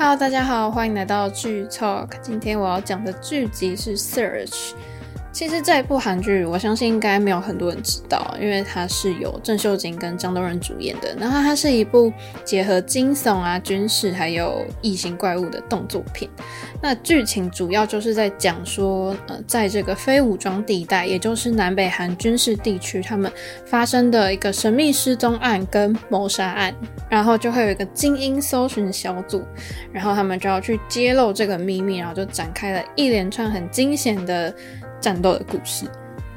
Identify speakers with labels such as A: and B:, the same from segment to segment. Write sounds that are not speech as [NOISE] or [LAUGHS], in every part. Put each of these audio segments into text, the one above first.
A: Hello，大家好，欢迎来到剧 Talk。今天我要讲的剧集是《Search》。其实这一部韩剧，我相信应该没有很多人知道，因为它是由郑秀晶跟张东仁主演的。然后它是一部结合惊悚啊、军事还有异形怪物的动作片。那剧情主要就是在讲说，呃，在这个非武装地带，也就是南北韩军事地区，他们发生的一个神秘失踪案跟谋杀案，然后就会有一个精英搜寻小组，然后他们就要去揭露这个秘密，然后就展开了一连串很惊险的战斗的故事。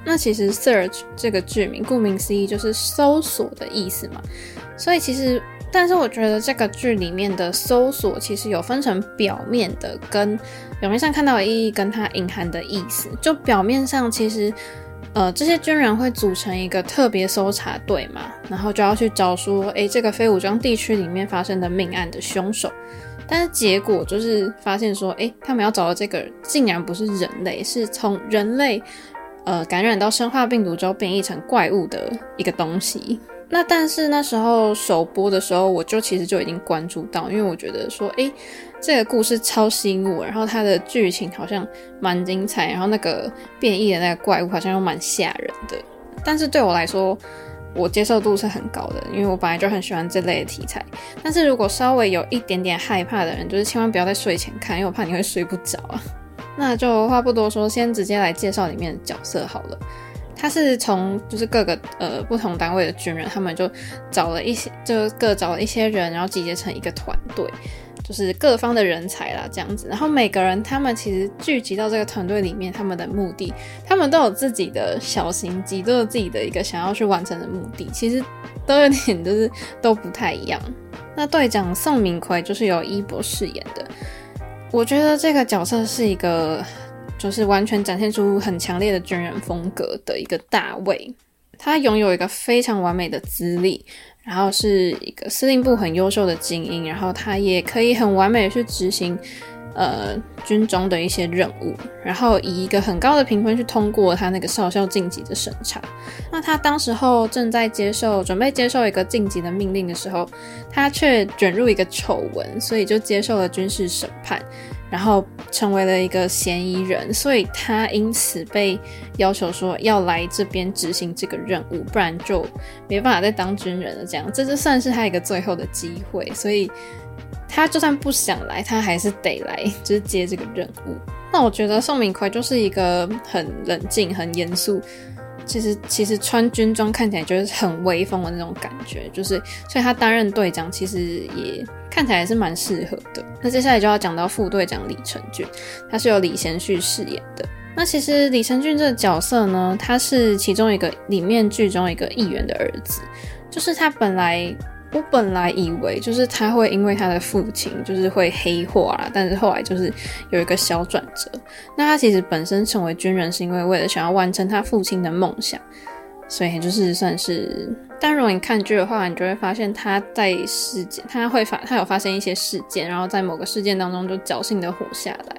A: 那其实 “search” 这个剧名，顾名思义就是搜索的意思嘛，所以其实。但是我觉得这个剧里面的搜索其实有分成表面的跟表面上看到的意义，跟它隐含的意思。就表面上其实，呃，这些军人会组成一个特别搜查队嘛，然后就要去找说，诶，这个非武装地区里面发生的命案的凶手。但是结果就是发现说，诶，他们要找的这个竟然不是人类，是从人类呃感染到生化病毒之后变异成怪物的一个东西。那但是那时候首播的时候，我就其实就已经关注到，因为我觉得说，诶，这个故事超吸引我，然后它的剧情好像蛮精彩，然后那个变异的那个怪物好像又蛮吓人的。但是对我来说，我接受度是很高的，因为我本来就很喜欢这类的题材。但是如果稍微有一点点害怕的人，就是千万不要在睡前看，因为我怕你会睡不着啊。那就话不多说，先直接来介绍里面的角色好了。他是从就是各个呃不同单位的军人，他们就找了一些，就各找了一些人，然后集结成一个团队，就是各方的人才啦这样子。然后每个人他们其实聚集到这个团队里面，他们的目的，他们都有自己的小心机，都有自己的一个想要去完成的目的，其实都有点就是都不太一样。那队长宋明奎就是由伊博饰演的，我觉得这个角色是一个。就是完全展现出很强烈的军人风格的一个大卫，他拥有一个非常完美的资历，然后是一个司令部很优秀的精英，然后他也可以很完美的去执行呃军中的一些任务，然后以一个很高的评分去通过他那个少校晋级的审查。那他当时候正在接受准备接受一个晋级的命令的时候，他却卷入一个丑闻，所以就接受了军事审判。然后成为了一个嫌疑人，所以他因此被要求说要来这边执行这个任务，不然就没办法再当军人了。这样，这就算是他一个最后的机会。所以他就算不想来，他还是得来，就是接这个任务。那我觉得宋明奎就是一个很冷静、很严肃。其实，其实穿军装看起来就是很威风的那种感觉，就是所以他担任队长，其实也看起来是蛮适合的。那接下来就要讲到副队长李成俊，他是由李贤旭饰演的。那其实李成俊这个角色呢，他是其中一个里面剧中一个议员的儿子，就是他本来。我本来以为就是他会因为他的父亲就是会黑化啦，但是后来就是有一个小转折。那他其实本身成为军人是因为为了想要完成他父亲的梦想，所以就是算是。但如果你看剧的话，你就会发现他在事件，他会发，他有发生一些事件，然后在某个事件当中就侥幸的活下来。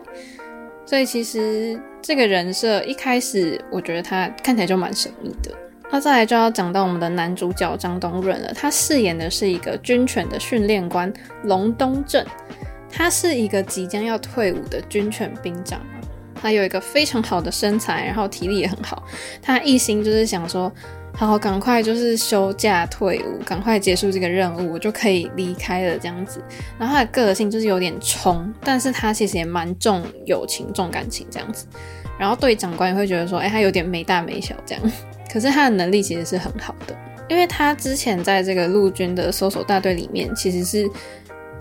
A: 所以其实这个人设一开始我觉得他看起来就蛮神秘的。那再来就要讲到我们的男主角张东润了，他饰演的是一个军犬的训练官龙东正，他是一个即将要退伍的军犬兵长，他有一个非常好的身材，然后体力也很好，他一心就是想说，好好赶快就是休假退伍，赶快结束这个任务，我就可以离开了这样子。然后他的个性就是有点冲，但是他其实也蛮重友情、重感情这样子。然后对长官也会觉得说，哎，他有点没大没小这样。可是他的能力其实是很好的，因为他之前在这个陆军的搜索大队里面，其实是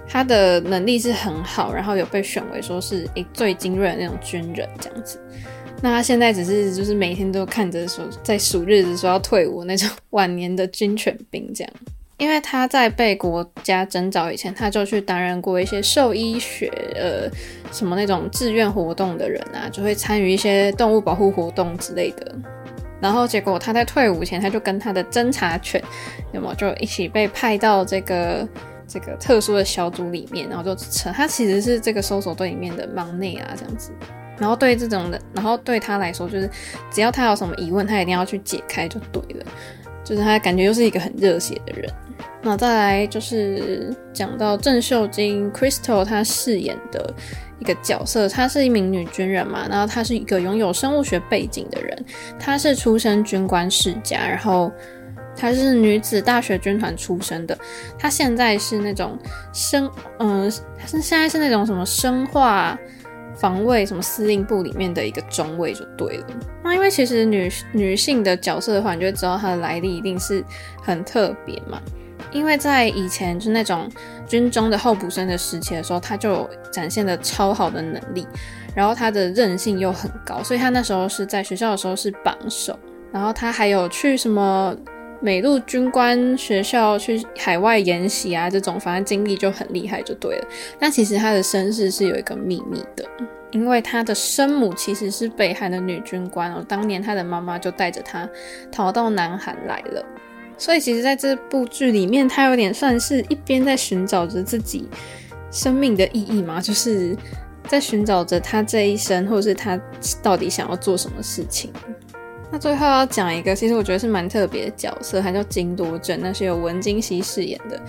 A: 他的能力是很好，然后有被选为说是诶最精锐的那种军人这样子。那他现在只是就是每天都看着说在数日子说要退伍那种晚年的军犬兵这样。因为他在被国家征召以前，他就去担任过一些兽医学呃什么那种志愿活动的人啊，就会参与一些动物保护活动之类的。然后结果他在退伍前，他就跟他的侦查犬，那么就一起被派到这个这个特殊的小组里面，然后就成他其实是这个搜索队里面的忙内啊这样子。然后对这种的，然后对他来说就是只要他有什么疑问，他一定要去解开就对了。就是他感觉又是一个很热血的人。那再来就是讲到郑秀晶 Crystal 她饰演的一个角色，她是一名女军人嘛，然后她是一个拥有生物学背景的人，她是出身军官世家，然后她是女子大学军团出身的，她现在是那种生，嗯、她是现在是那种什么生化防卫什么司令部里面的一个中尉就对了。那因为其实女女性的角色的话，你就会知道她的来历一定是很特别嘛。因为在以前就是那种军中的候补生的时期的时候，他就展现了超好的能力，然后他的韧性又很高，所以他那时候是在学校的时候是榜首。然后他还有去什么美陆军官学校去海外研习啊，这种反正经历就很厉害就对了。但其实他的身世是有一个秘密的，因为他的生母其实是北韩的女军官哦，当年他的妈妈就带着他逃到南韩来了。所以其实，在这部剧里面，他有点算是一边在寻找着自己生命的意义嘛，就是在寻找着他这一生，或者是他到底想要做什么事情。那最后要讲一个，其实我觉得是蛮特别的角色，他叫金多镇，那是由文京熙饰演的。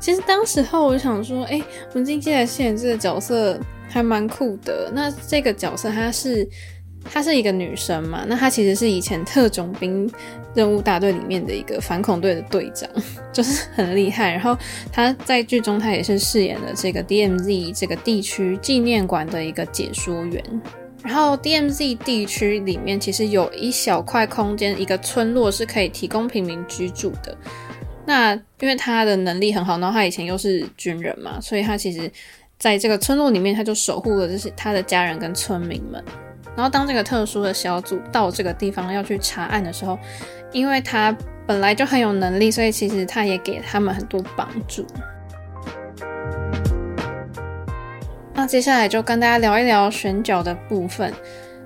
A: 其实当时候我就想说，哎，文京熙来饰演这个角色还蛮酷的。那这个角色他是。她是一个女生嘛，那她其实是以前特种兵任务大队里面的一个反恐队的队长，[LAUGHS] 就是很厉害。然后她在剧中，她也是饰演了这个 DMZ 这个地区纪念馆的一个解说员。然后 DMZ 地区里面其实有一小块空间，一个村落是可以提供平民居住的。那因为她的能力很好，然后她以前又是军人嘛，所以她其实在这个村落里面，她就守护了这些她的家人跟村民们。然后当这个特殊的小组到这个地方要去查案的时候，因为他本来就很有能力，所以其实他也给他们很多帮助。那接下来就跟大家聊一聊选角的部分。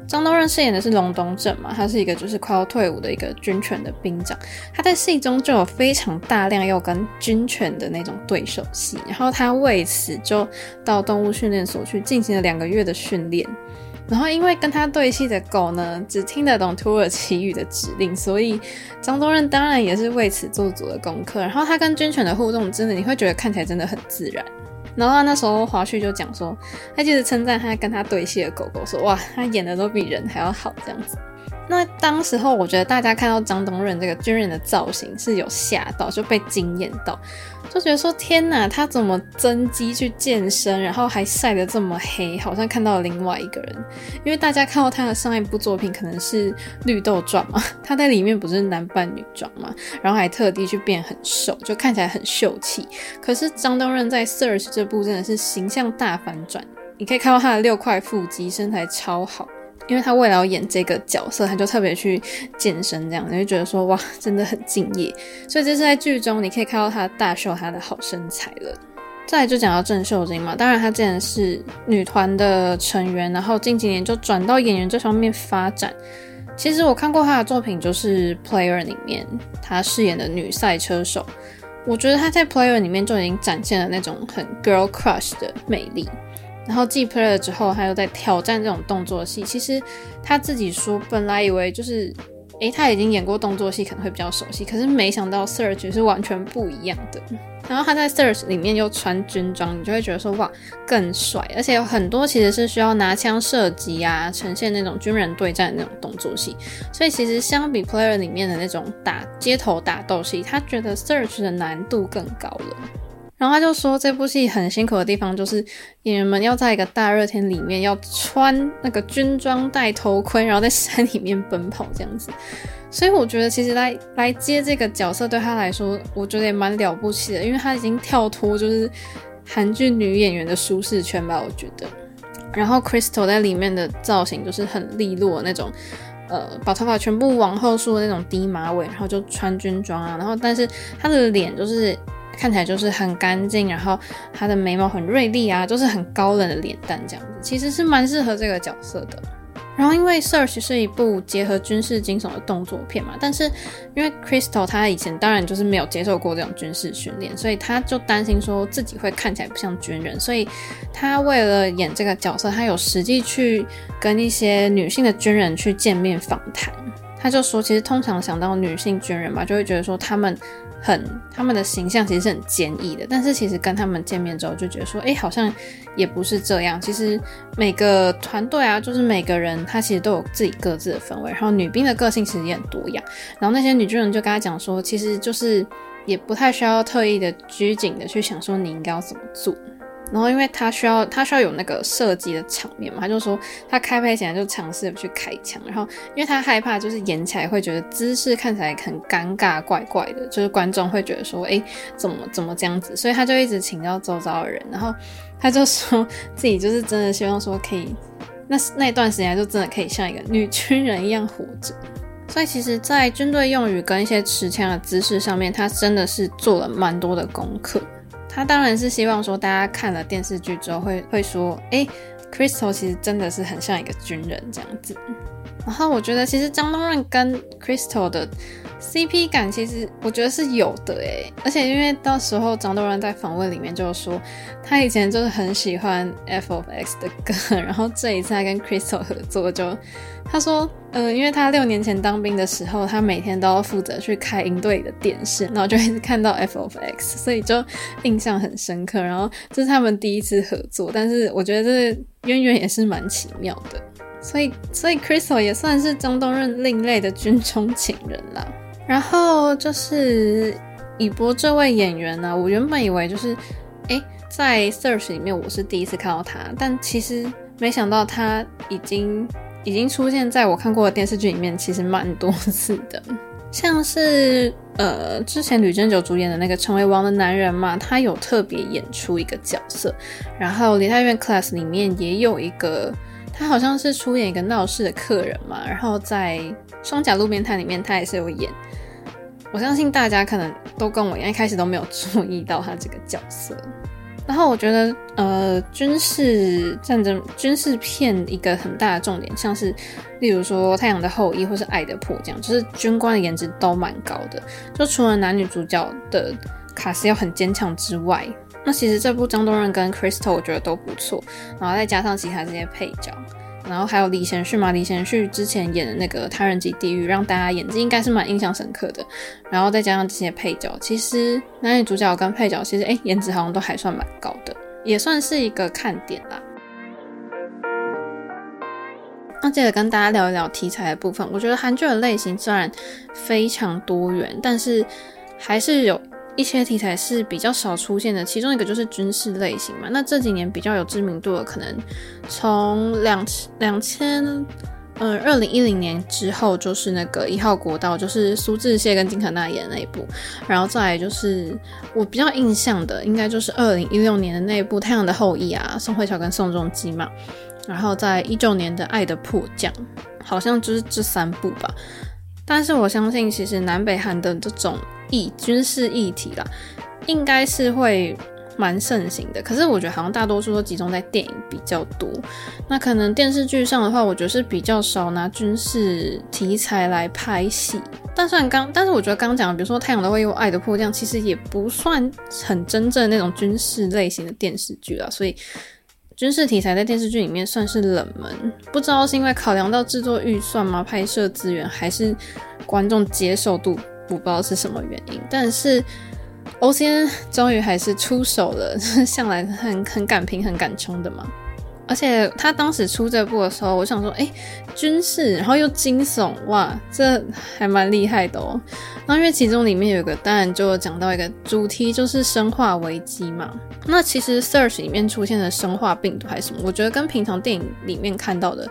A: 张东润饰演的是龙东正嘛，他是一个就是快要退伍的一个军犬的兵长，他在戏中就有非常大量要跟军犬的那种对手戏，然后他为此就到动物训练所去进行了两个月的训练。然后，因为跟他对戏的狗呢，只听得懂土耳其语的指令，所以张东润当然也是为此做足了功课。然后他跟军犬的互动，真的你会觉得看起来真的很自然。然后那时候华胥就讲说，他就是称赞他跟他对戏的狗狗说，哇，他演的都比人还要好这样子。那当时候，我觉得大家看到张东润这个军人的造型是有吓到，就被惊艳到，就觉得说天哪，他怎么增肌去健身，然后还晒得这么黑，好像看到了另外一个人。因为大家看到他的上一部作品可能是《绿豆传》嘛，他在里面不是男扮女装嘛，然后还特地去变很瘦，就看起来很秀气。可是张东润在《Search》这部真的是形象大反转，你可以看到他的六块腹肌，身材超好。因为他为了要演这个角色，他就特别去健身，这样你就觉得说哇，真的很敬业。所以这是在剧中你可以看到他大秀他的好身材了。再来就讲到郑秀晶嘛，当然她之前是女团的成员，然后近几年就转到演员这方面发展。其实我看过她的作品，就是《Player》里面她饰演的女赛车手，我觉得她在《Player》里面就已经展现了那种很 girl crush 的魅力。然后继 Player 之后，他又在挑战这种动作戏。其实他自己说，本来以为就是，诶，他已经演过动作戏，可能会比较熟悉。可是没想到 Search 是完全不一样的。然后他在 Search 里面又穿军装，你就会觉得说，哇，更帅。而且有很多其实是需要拿枪射击啊，呈现那种军人对战的那种动作戏。所以其实相比 Player 里面的那种打街头打斗戏，他觉得 Search 的难度更高了。然后他就说，这部戏很辛苦的地方就是演员们要在一个大热天里面要穿那个军装、戴头盔，然后在山里面奔跑这样子。所以我觉得其实来来接这个角色对他来说，我觉得也蛮了不起的，因为他已经跳脱就是韩剧女演员的舒适圈吧，我觉得。然后 Crystal 在里面的造型就是很利落那种，呃，把头发全部往后梳的那种低马尾，然后就穿军装啊，然后但是他的脸就是。看起来就是很干净，然后他的眉毛很锐利啊，就是很高冷的脸蛋这样子，其实是蛮适合这个角色的。然后因为《Search》是一部结合军事惊悚的动作片嘛，但是因为 Crystal 他以前当然就是没有接受过这种军事训练，所以他就担心说自己会看起来不像军人，所以他为了演这个角色，他有实际去跟一些女性的军人去见面访谈。他就说，其实通常想到女性军人嘛，就会觉得说他们很他们的形象其实是很坚毅的。但是其实跟他们见面之后，就觉得说，哎，好像也不是这样。其实每个团队啊，就是每个人他其实都有自己各自的氛围。然后女兵的个性其实也很多样。然后那些女军人就跟他讲说，其实就是也不太需要特意的拘谨的去想说你应该要怎么做。然后，因为他需要他需要有那个射击的场面嘛，他就说他开拍前就尝试去开枪，然后因为他害怕就是演起来会觉得姿势看起来很尴尬怪怪的，就是观众会觉得说，哎，怎么怎么这样子，所以他就一直请教周遭的人，然后他就说自己就是真的希望说可以，那 [LAUGHS] 那段时间就真的可以像一个女军人一样活着。所以其实，在军队用语跟一些持枪的姿势上面，他真的是做了蛮多的功课。他当然是希望说，大家看了电视剧之后会会说，哎，Crystal 其实真的是很像一个军人这样子。然后我觉得，其实张东润跟 Crystal 的 CP 感，其实我觉得是有的诶。而且因为到时候张东润在访问里面就说，他以前就是很喜欢 F.O.X 的歌，然后这一次他跟 Crystal 合作就。他说，嗯、呃，因为他六年前当兵的时候，他每天都要负责去开营队里的电视，然后就一直看到 F of X，所以就印象很深刻。然后这是他们第一次合作，但是我觉得这渊源也是蛮奇妙的。所以，所以 Crystal 也算是张东润另类的军中情人啦。然后就是以博这位演员呢、我原本以为就是，诶，在 Search 里面我是第一次看到他，但其实没想到他已经。已经出现在我看过的电视剧里面，其实蛮多次的，[LAUGHS] 像是呃之前吕珍九主演的那个《成为王的男人》嘛，他有特别演出一个角色，然后《梨泰院 Class》里面也有一个，他好像是出演一个闹事的客人嘛，然后在《双甲路边摊》里面他也是有演，我相信大家可能都跟我一样，一开始都没有注意到他这个角色。然后我觉得，呃，军事战争、军事片一个很大的重点，像是例如说《太阳的后裔》或是《爱的迫降》，就是军官的颜值都蛮高的。就除了男女主角的卡斯要很坚强之外，那其实这部张东润跟 Crystal 我觉得都不错。然后再加上其他这些配角。然后还有李贤旭嘛，李贤旭之前演的那个《他人即地狱》，让大家眼睛应该是蛮印象深刻的。然后再加上这些配角，其实男女主角跟配角其实哎，颜值好像都还算蛮高的，也算是一个看点啦。那接着跟大家聊一聊题材的部分，我觉得韩剧的类型虽然非常多元，但是还是有。一些题材是比较少出现的，其中一个就是军事类型嘛。那这几年比较有知名度的，可能从两两千，呃，二零一零年之后，就是那个一号国道，就是苏志燮跟金可娜演的那一部。然后再来就是我比较印象的，应该就是二零一六年的那一部《太阳的后裔》啊，宋慧乔跟宋仲基嘛。然后在一九年的《爱的迫降》，好像就是这三部吧。但是我相信，其实南北韩的这种议军事议题啦，应该是会蛮盛行的。可是我觉得好像大多数都集中在电影比较多。那可能电视剧上的话，我觉得是比较少拿军事题材来拍戏。但虽然刚，但是我觉得刚讲，比如说《太阳的后裔》《爱的迫降》，其实也不算很真正那种军事类型的电视剧啦。所以。军事题材在电视剧里面算是冷门，不知道是因为考量到制作预算吗？拍摄资源，还是观众接受度，不知道是什么原因。但是 O C N 终于还是出手了，[LAUGHS] 向来很很敢拼、很敢冲的嘛。而且他当时出这部的时候，我想说，哎、军事，然后又惊悚，哇，这还蛮厉害的哦。那因为其中里面有一个，当然就讲到一个主题，就是生化危机嘛。那其实 Search 里面出现的生化病毒还是什么，我觉得跟平常电影里面看到的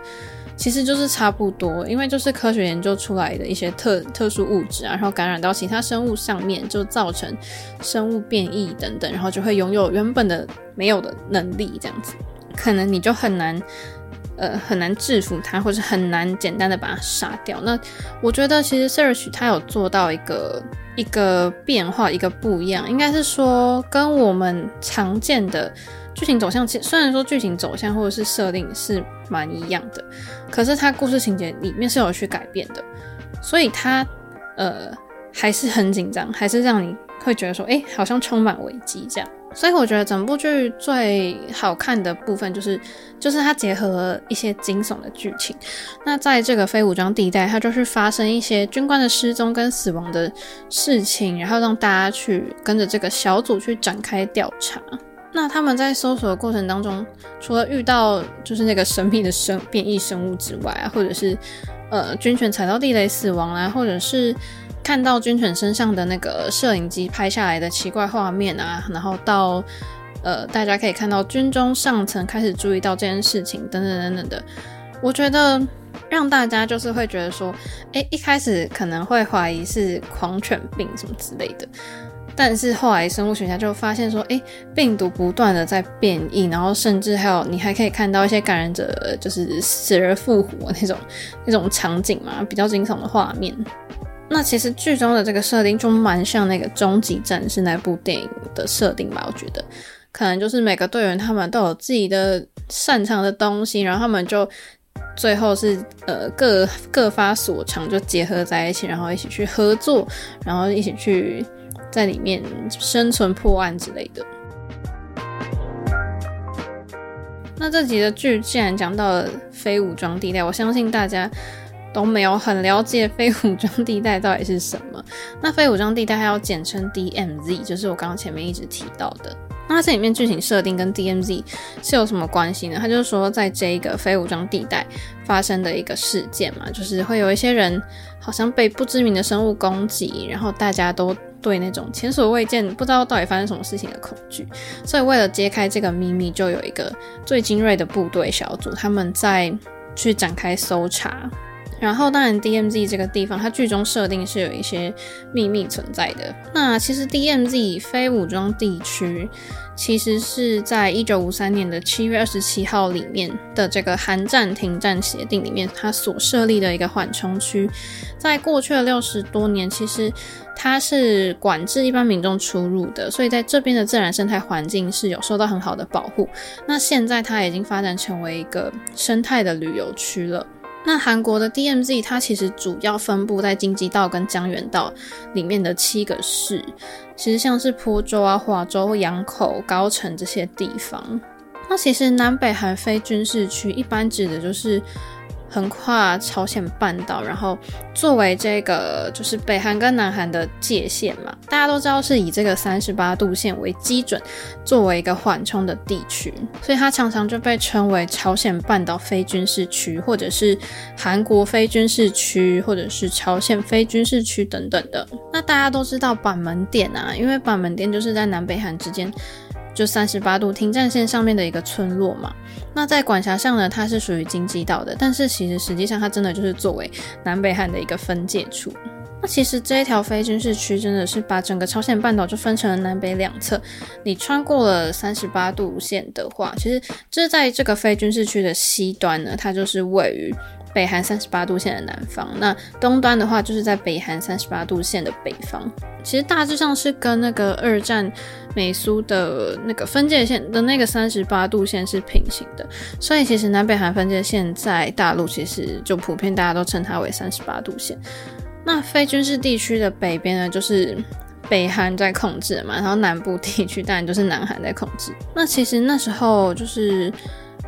A: 其实就是差不多，因为就是科学研究出来的一些特特殊物质啊，然后感染到其他生物上面，就造成生物变异等等，然后就会拥有原本的没有的能力，这样子。可能你就很难，呃，很难制服它，或是很难简单的把它杀掉。那我觉得其实 Search 它有做到一个一个变化，一个不一样，应该是说跟我们常见的剧情走向，其虽然说剧情走向或者是设定是蛮一样的，可是它故事情节里面是有去改变的，所以它呃还是很紧张，还是让你会觉得说，哎，好像充满危机这样。所以我觉得整部剧最好看的部分就是，就是它结合一些惊悚的剧情。那在这个非武装地带，它就是发生一些军官的失踪跟死亡的事情，然后让大家去跟着这个小组去展开调查。那他们在搜索的过程当中，除了遇到就是那个神秘的生变异生物之外啊，或者是呃军犬踩到地雷死亡啊，或者是看到军犬身上的那个摄影机拍下来的奇怪画面啊，然后到呃大家可以看到军中上层开始注意到这件事情等等等等的，我觉得让大家就是会觉得说，诶，一开始可能会怀疑是狂犬病什么之类的。但是后来生物学家就发现说，诶，病毒不断的在变异，然后甚至还有你还可以看到一些感染者就是死而复活那种那种场景嘛，比较惊悚的画面。那其实剧中的这个设定就蛮像那个《终极战士》那部电影的设定吧，我觉得可能就是每个队员他们都有自己的擅长的东西，然后他们就最后是呃各各发所长就结合在一起，然后一起去合作，然后一起去。在里面生存破案之类的。那这集的剧既然讲到了非武装地带，我相信大家都没有很了解非武装地带到底是什么。那非武装地带还要简称 DMZ，就是我刚刚前面一直提到的。那这里面剧情设定跟 DMZ 是有什么关系呢？他就是说，在这一个非武装地带发生的一个事件嘛，就是会有一些人好像被不知名的生物攻击，然后大家都对那种前所未见、不知道到底发生什么事情的恐惧。所以为了揭开这个秘密，就有一个最精锐的部队小组，他们在去展开搜查。然后，当然，DMZ 这个地方，它剧中设定是有一些秘密存在的。那其实 DMZ 非武装地区，其实是在一九五三年的七月二十七号里面的这个韩战停战协定里面，它所设立的一个缓冲区。在过去的六十多年，其实它是管制一般民众出入的，所以在这边的自然生态环境是有受到很好的保护。那现在它已经发展成为一个生态的旅游区了。那韩国的 DMZ 它其实主要分布在京畿道跟江原道里面的七个市，其实像是坡州啊、华州、阳口、高城这些地方。那其实南北韩非军事区一般指的就是。横跨朝鲜半岛，然后作为这个就是北韩跟南韩的界限嘛，大家都知道是以这个三十八度线为基准，作为一个缓冲的地区，所以它常常就被称为朝鲜半岛非军事区，或者是韩国非军事区，或者是朝鲜非军事区等等的。那大家都知道板门店啊，因为板门店就是在南北韩之间。就三十八度停战线上面的一个村落嘛，那在管辖上呢，它是属于京畿道的，但是其实实际上它真的就是作为南北韩的一个分界处。那其实这一条非军事区真的是把整个朝鲜半岛就分成了南北两侧，你穿过了三十八度线的话，其实这在这个非军事区的西端呢，它就是位于。北韩三十八度线的南方，那东端的话就是在北韩三十八度线的北方。其实大致上是跟那个二战美苏的那个分界线的那个三十八度线是平行的，所以其实南北韩分界线在大陆其实就普遍大家都称它为三十八度线。那非军事地区的北边呢，就是北韩在控制嘛，然后南部地区当然就是南韩在控制。那其实那时候就是。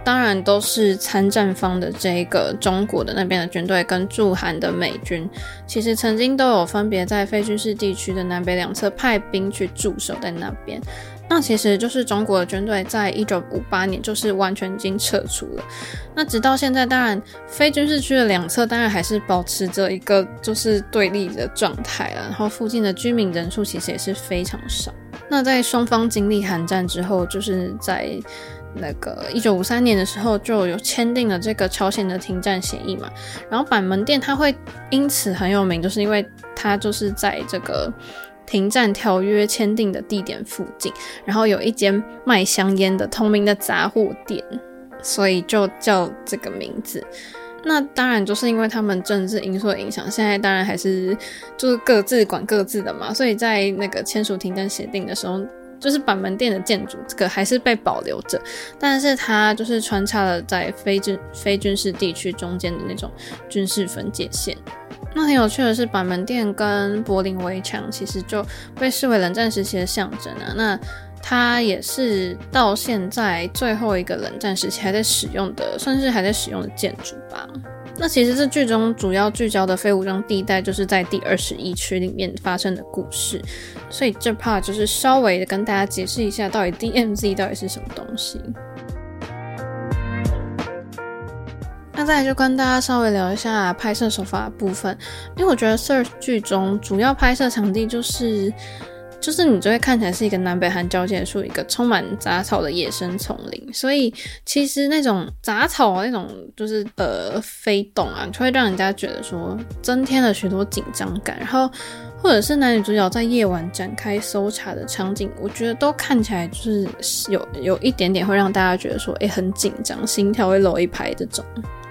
A: 当然都是参战方的这个中国的那边的军队跟驻韩的美军，其实曾经都有分别在非军事地区的南北两侧派兵去驻守在那边。那其实就是中国的军队在一九五八年就是完全已经撤出了。那直到现在，当然非军事区的两侧当然还是保持着一个就是对立的状态了。然后附近的居民人数其实也是非常少。那在双方经历韩战之后，就是在。那个一九五三年的时候就有签订了这个朝鲜的停战协议嘛，然后板门店它会因此很有名，就是因为它就是在这个停战条约签订的地点附近，然后有一间卖香烟的同名的杂货店，所以就叫这个名字。那当然就是因为他们政治因素的影响，现在当然还是就是各自管各自的嘛，所以在那个签署停战协定的时候。就是板门店的建筑，这个还是被保留着，但是它就是穿插了在非军非军事地区中间的那种军事分界线。那很有趣的是，板门店跟柏林围墙其实就被视为冷战时期的象征啊。那它也是到现在最后一个冷战时期还在使用的，算是还在使用的建筑吧。那其实这剧中主要聚焦的非武装地带，就是在第二十一区里面发生的故事。所以这 part 就是稍微的跟大家解释一下，到底 DMZ 到底是什么东西。那再来就跟大家稍微聊一下拍摄手法的部分，因为我觉得 Search 剧中主要拍摄场地就是。就是你就会看起来是一个南北韩交界处，一个充满杂草的野生丛林，所以其实那种杂草那种就是呃飞动啊，就会让人家觉得说增添了许多紧张感。然后或者是男女主角在夜晚展开搜查的场景，我觉得都看起来就是有有一点点会让大家觉得说，诶，很紧张，心跳会漏一拍这种。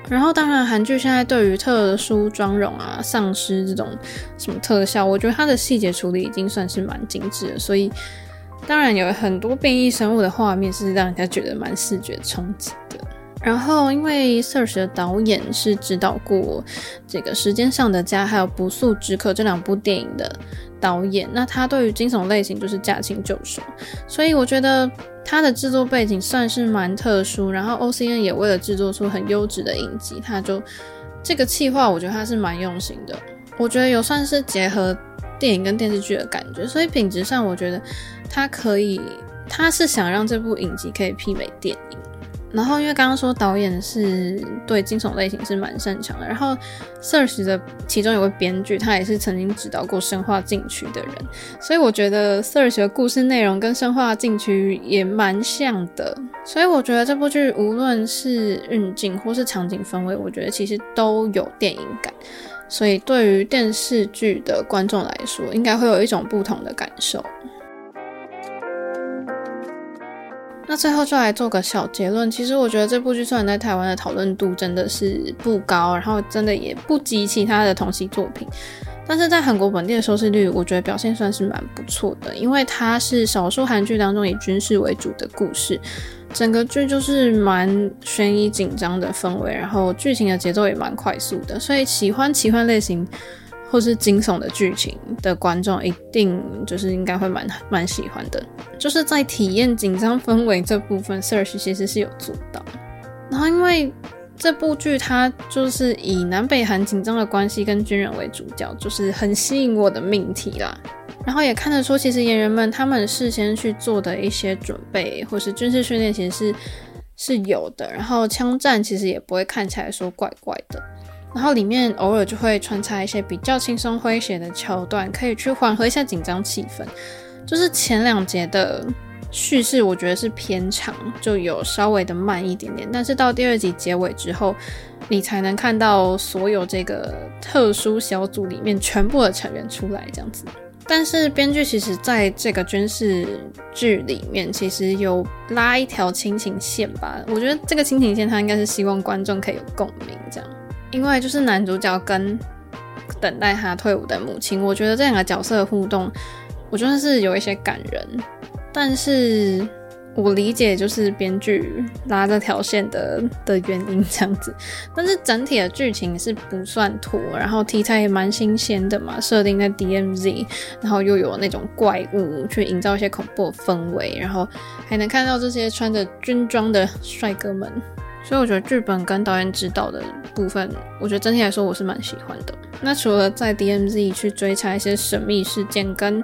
A: 然后，当然，韩剧现在对于特殊妆容啊、丧尸这种什么特效，我觉得它的细节处理已经算是蛮精致的。所以，当然有很多变异生物的画面是让人家觉得蛮视觉冲击的。然后，因为 Search 的导演是指导过这个《时间上的家》还有《不速之客》这两部电影的导演，那他对于惊悚类型就是驾轻就熟，所以我觉得。它的制作背景算是蛮特殊，然后 OCN 也为了制作出很优质的影集，它就这个企划，我觉得它是蛮用心的。我觉得有算是结合电影跟电视剧的感觉，所以品质上我觉得它可以，它是想让这部影集可以媲美电影。然后，因为刚刚说导演是对惊悚类型是蛮擅长的，然后 Search 的其中有位编剧，他也是曾经指导过《生化禁区》的人，所以我觉得 Search 的故事内容跟《生化禁区》也蛮像的，所以我觉得这部剧无论是运镜或是场景氛围，我觉得其实都有电影感，所以对于电视剧的观众来说，应该会有一种不同的感受。那最后就来做个小结论，其实我觉得这部剧虽然在台湾的讨论度真的是不高，然后真的也不及其他的同期作品，但是在韩国本地的收视率，我觉得表现算是蛮不错的，因为它是少数韩剧当中以军事为主的故事，整个剧就是蛮悬疑紧张的氛围，然后剧情的节奏也蛮快速的，所以喜欢奇幻类型。或是惊悚的剧情的观众一定就是应该会蛮蛮喜欢的，就是在体验紧张氛围这部分，Search 其实是有做到。然后因为这部剧它就是以南北韩紧张的关系跟军人为主角，就是很吸引我的命题啦。然后也看得出，其实演员们他们事先去做的一些准备或是军事训练，其实是是有的。然后枪战其实也不会看起来说怪怪的。然后里面偶尔就会穿插一些比较轻松诙谐的桥段，可以去缓和一下紧张气氛。就是前两节的叙事，我觉得是偏长，就有稍微的慢一点点。但是到第二集结尾之后，你才能看到所有这个特殊小组里面全部的成员出来这样子。但是编剧其实在这个军事剧里面，其实有拉一条亲情线吧。我觉得这个亲情线，他应该是希望观众可以有共鸣这样。因为就是男主角跟等待他退伍的母亲，我觉得这两个角色的互动，我觉得是有一些感人。但是我理解就是编剧拉这条线的的原因这样子。但是整体的剧情是不算拖，然后题材也蛮新鲜的嘛，设定在 DMZ，然后又有那种怪物去营造一些恐怖的氛围，然后还能看到这些穿着军装的帅哥们。所以我觉得剧本跟导演指导的部分，我觉得整体来说我是蛮喜欢的。那除了在 DMZ 去追查一些神秘事件跟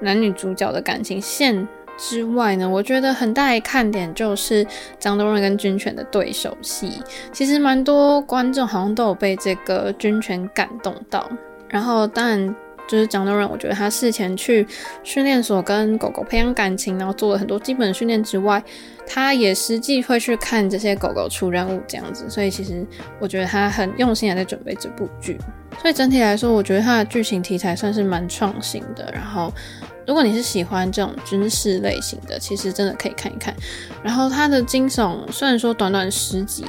A: 男女主角的感情线之外呢，我觉得很大一看点就是张东润跟军犬的对手戏。其实蛮多观众好像都有被这个军犬感动到。然后当然。就是张东人，我觉得他事前去训练所跟狗狗培养感情，然后做了很多基本训练之外，他也实际会去看这些狗狗出任务这样子，所以其实我觉得他很用心的在准备这部剧。所以整体来说，我觉得他的剧情题材算是蛮创新的。然后，如果你是喜欢这种军事类型的，其实真的可以看一看。然后他的惊悚虽然说短短十集，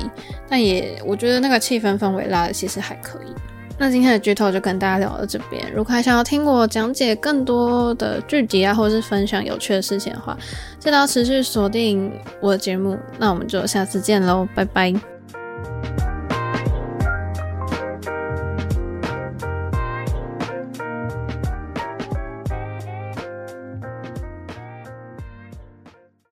A: 但也我觉得那个气氛氛围拉的其实还可以。那今天的剧透就跟大家聊到这边。如果还想要听我讲解更多的剧集啊，或者是分享有趣的事情的话，记得要持续锁定我的节目。那我们就下次见喽，拜拜。